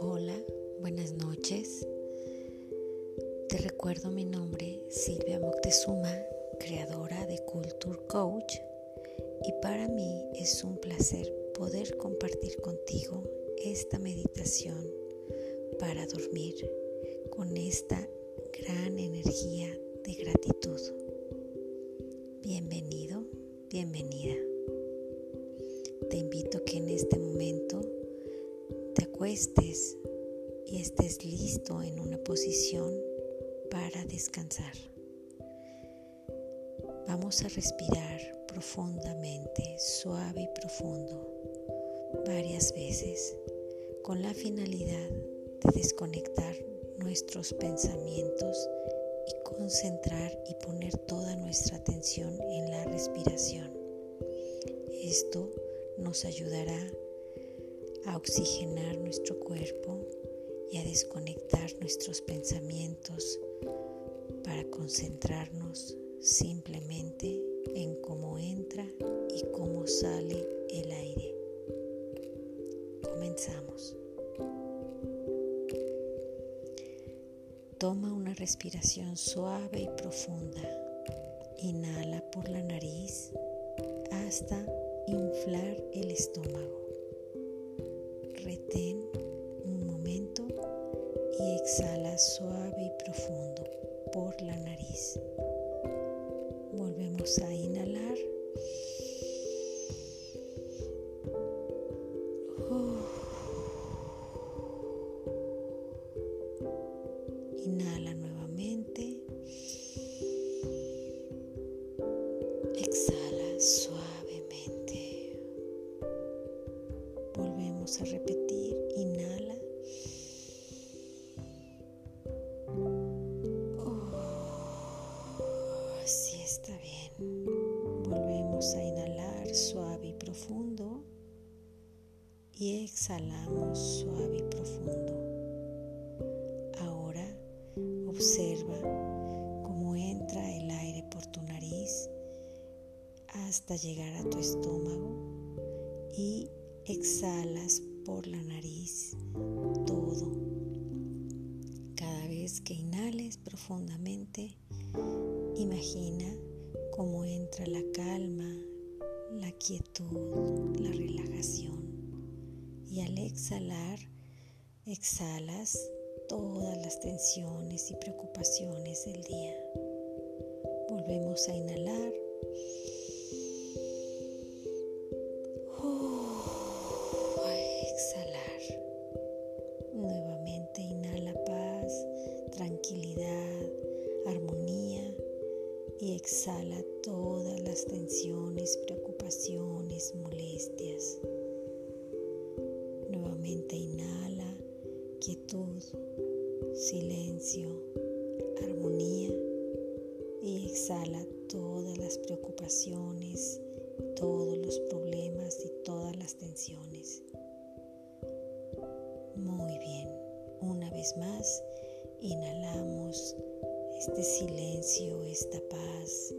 Hola, buenas noches. Te recuerdo mi nombre, Silvia Moctezuma, creadora de Culture Coach, y para mí es un placer poder compartir contigo esta meditación para dormir con esta gran energía de gratitud. Bienvenido, bienvenida. Te invito a que en este momento te acuestes y estés listo en una posición para descansar. Vamos a respirar profundamente, suave y profundo, varias veces, con la finalidad de desconectar nuestros pensamientos y concentrar y poner toda nuestra atención en la respiración. Esto nos ayudará a oxigenar nuestro cuerpo y a desconectar nuestros pensamientos para concentrarnos simplemente en cómo entra y cómo sale el aire. Comenzamos. Toma una respiración suave y profunda. Inhala por la nariz hasta inflar el estómago. Retén un momento y exhala suave y profundo por la nariz. Volvemos a inhalar. Observa cómo entra el aire por tu nariz hasta llegar a tu estómago y exhalas por la nariz todo. Cada vez que inhales profundamente, imagina cómo entra la calma, la quietud, la relajación. Y al exhalar, exhalas todas las tensiones y preocupaciones del día. Volvemos a inhalar. Silencio, armonía y exhala todas las preocupaciones, todos los problemas y todas las tensiones. Muy bien, una vez más, inhalamos este silencio, esta paz,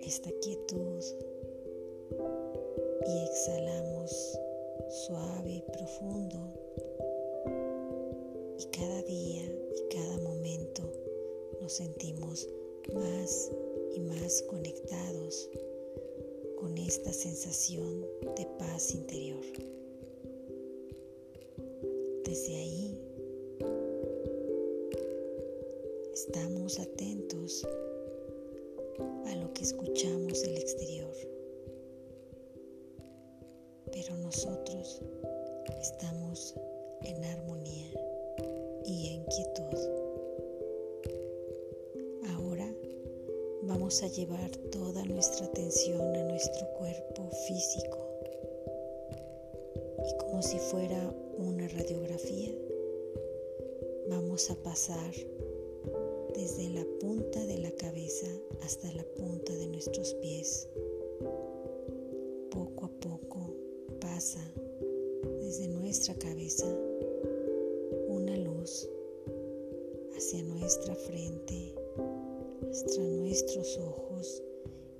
esta quietud y exhalamos suave y profundo y cada día y cada momento nos sentimos más y más conectados con esta sensación de paz interior. Desde ahí estamos atentos a lo que escuchamos del exterior, pero nosotros estamos en armonía y en quietud. Ahora vamos a llevar toda nuestra atención a nuestro cuerpo físico y como si fuera una radiografía, vamos a pasar desde la punta de la cabeza hasta la punta de nuestros pies. Poco a poco pasa desde nuestra cabeza hacia nuestra frente, hasta nuestros ojos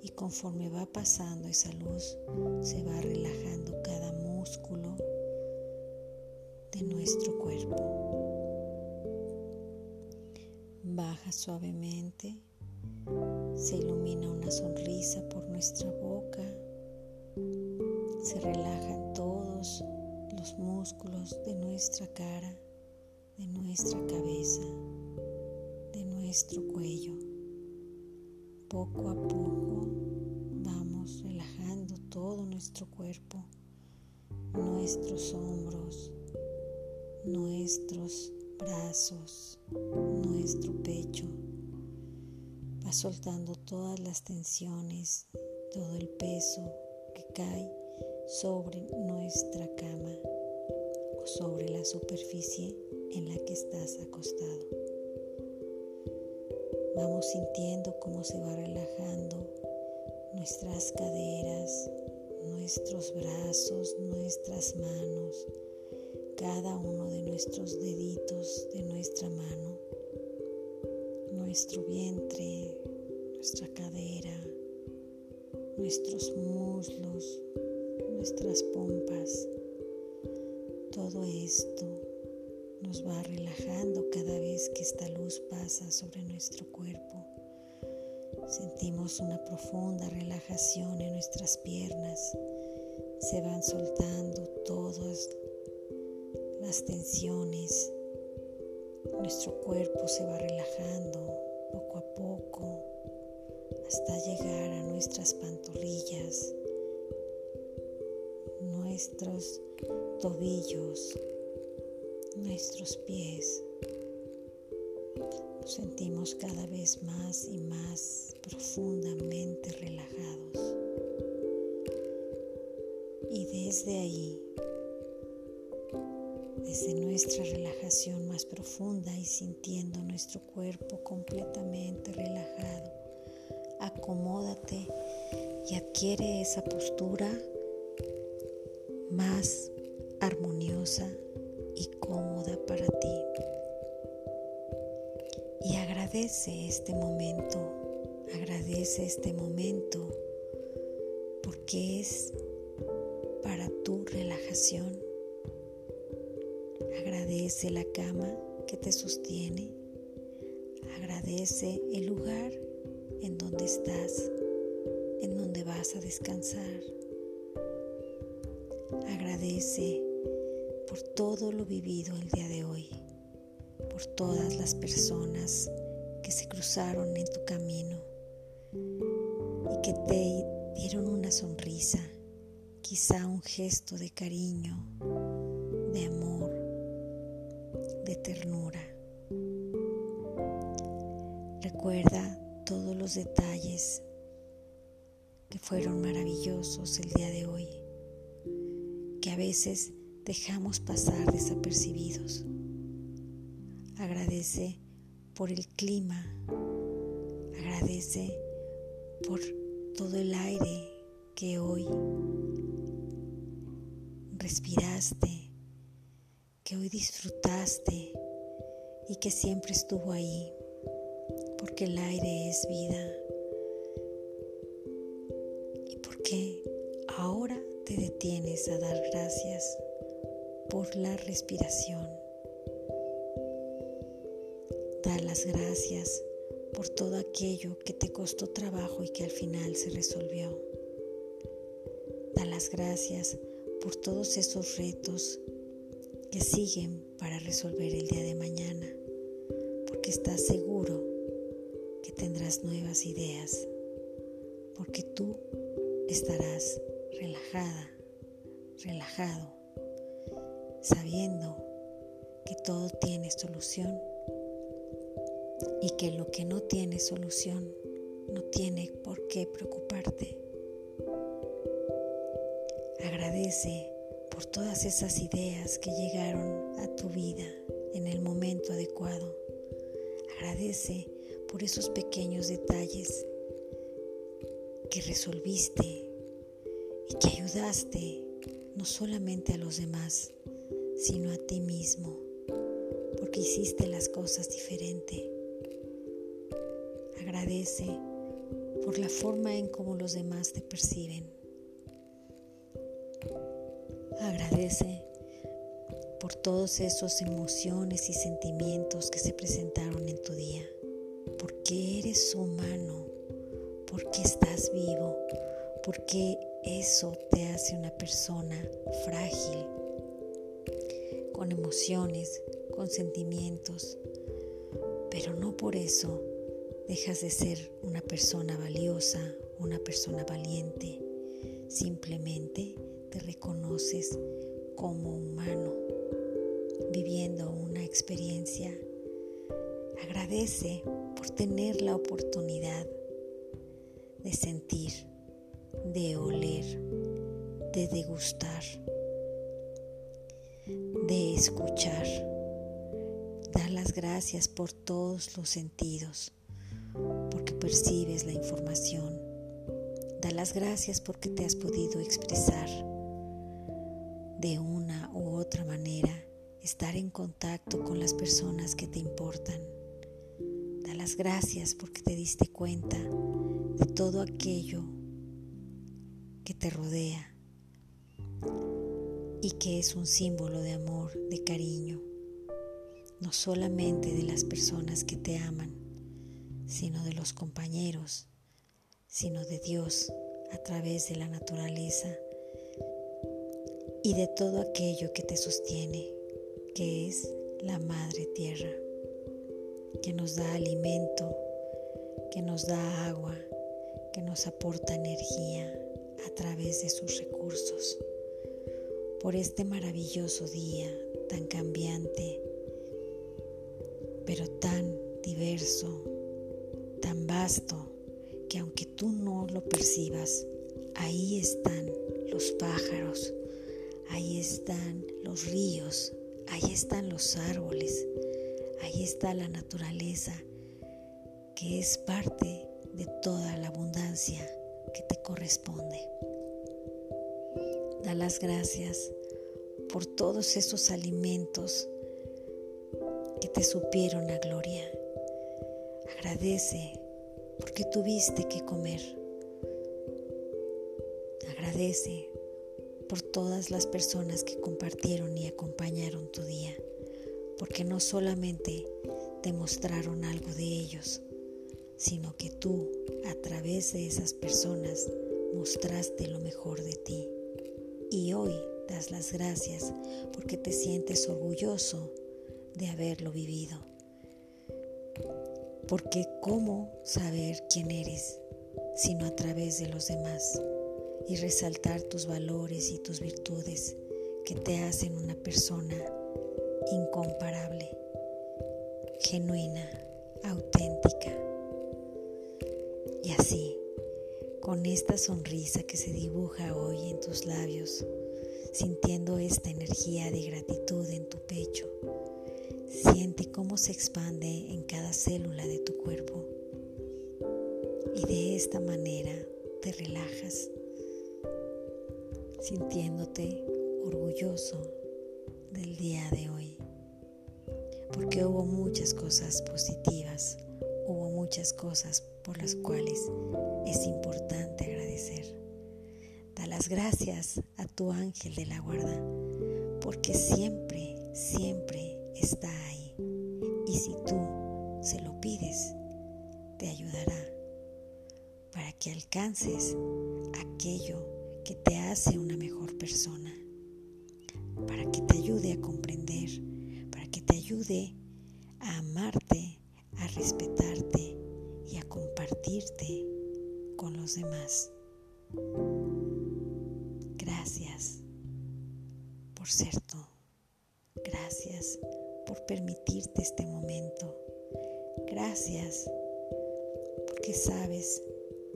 Y conforme va pasando esa luz, se va relajando cada músculo de nuestro cuerpo. Baja suavemente, se ilumina una sonrisa por nuestra boca, se relajan todos los músculos de nuestra cara, de nuestra cabeza, de nuestro cuello. Poco a poco vamos relajando todo nuestro cuerpo, nuestros hombros, nuestros brazos, nuestro pecho. Va soltando todas las tensiones, todo el peso que cae sobre nuestra cama sobre la superficie en la que estás acostado. Vamos sintiendo cómo se va relajando nuestras caderas, nuestros brazos, nuestras manos, cada uno de nuestros deditos de nuestra mano, nuestro vientre, nuestra cadera, nuestros muslos, nuestras esto nos va relajando cada vez que esta luz pasa sobre nuestro cuerpo. Sentimos una profunda relajación en nuestras piernas. Se van soltando todas las tensiones. Nuestro cuerpo se va relajando poco a poco hasta llegar a nuestras pantorrillas, nuestros tobillos, nuestros pies. Nos sentimos cada vez más y más profundamente relajados. Y desde ahí, desde nuestra relajación más profunda y sintiendo nuestro cuerpo completamente relajado, acomódate y adquiere esa postura más armoniosa y cómoda para ti. Y agradece este momento, agradece este momento porque es para tu relajación. Agradece la cama que te sostiene. Agradece el lugar en donde estás, en donde vas a descansar. Agradece por todo lo vivido el día de hoy, por todas las personas que se cruzaron en tu camino y que te dieron una sonrisa, quizá un gesto de cariño, de amor, de ternura. Recuerda todos los detalles que fueron maravillosos el día de hoy que a veces dejamos pasar desapercibidos. Agradece por el clima, agradece por todo el aire que hoy respiraste, que hoy disfrutaste y que siempre estuvo ahí, porque el aire es vida y porque ahora te detienes a dar gracias por la respiración. Da las gracias por todo aquello que te costó trabajo y que al final se resolvió. Da las gracias por todos esos retos que siguen para resolver el día de mañana, porque estás seguro que tendrás nuevas ideas, porque tú estarás relajada, relajado, sabiendo que todo tiene solución y que lo que no tiene solución no tiene por qué preocuparte. Agradece por todas esas ideas que llegaron a tu vida en el momento adecuado. Agradece por esos pequeños detalles que resolviste y que ayudaste no solamente a los demás, sino a ti mismo, porque hiciste las cosas diferente. Agradece por la forma en cómo los demás te perciben. Agradece por todos esos emociones y sentimientos que se presentaron en tu día, porque eres humano, porque estás vivo, porque eso te hace una persona frágil, con emociones, con sentimientos, pero no por eso dejas de ser una persona valiosa, una persona valiente, simplemente te reconoces como humano, viviendo una experiencia. Agradece por tener la oportunidad de sentir de oler, de degustar, de escuchar. Dar las gracias por todos los sentidos, porque percibes la información. Da las gracias porque te has podido expresar de una u otra manera, estar en contacto con las personas que te importan. Da las gracias porque te diste cuenta de todo aquello que te rodea y que es un símbolo de amor, de cariño, no solamente de las personas que te aman, sino de los compañeros, sino de Dios a través de la naturaleza y de todo aquello que te sostiene, que es la Madre Tierra, que nos da alimento, que nos da agua, que nos aporta energía, a través de sus recursos. Por este maravilloso día tan cambiante, pero tan diverso, tan vasto, que aunque tú no lo percibas, ahí están los pájaros, ahí están los ríos, ahí están los árboles, ahí está la naturaleza, que es parte de toda la abundancia que te corresponde. Da las gracias por todos esos alimentos que te supieron a gloria. Agradece porque tuviste que comer. Agradece por todas las personas que compartieron y acompañaron tu día, porque no solamente te mostraron algo de ellos, sino que tú, a través de esas personas, mostraste lo mejor de ti. Y hoy das las gracias porque te sientes orgulloso de haberlo vivido. Porque ¿cómo saber quién eres sino a través de los demás? Y resaltar tus valores y tus virtudes que te hacen una persona incomparable, genuina, auténtica. Y así, con esta sonrisa que se dibuja hoy en tus labios, sintiendo esta energía de gratitud en tu pecho, siente cómo se expande en cada célula de tu cuerpo. Y de esta manera te relajas, sintiéndote orgulloso del día de hoy, porque hubo muchas cosas positivas, hubo muchas cosas por las cuales es importante agradecer. Da las gracias a tu ángel de la guarda, porque siempre, siempre está ahí. Y si tú se lo pides, te ayudará para que alcances aquello que te hace una mejor persona, para que te ayude a comprender, para que te ayude a amarte, a respetarte y a compartirte con los demás. Gracias por ser tú. Gracias por permitirte este momento. Gracias porque sabes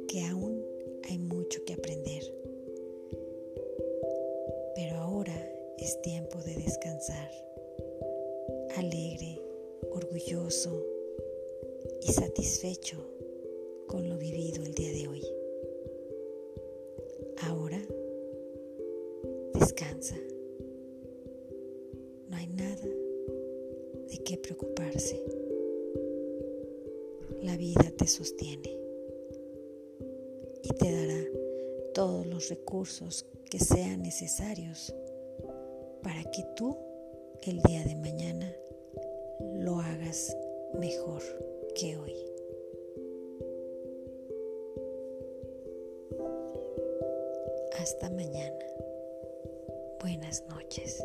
que aún hay mucho que aprender. Pero ahora es tiempo de descansar. Alegre, orgulloso, y satisfecho con lo vivido el día de hoy. Ahora descansa. No hay nada de qué preocuparse. La vida te sostiene. te dará todos los recursos que sean necesarios para que tú el día de mañana lo hagas mejor que hoy. Hasta mañana. Buenas noches.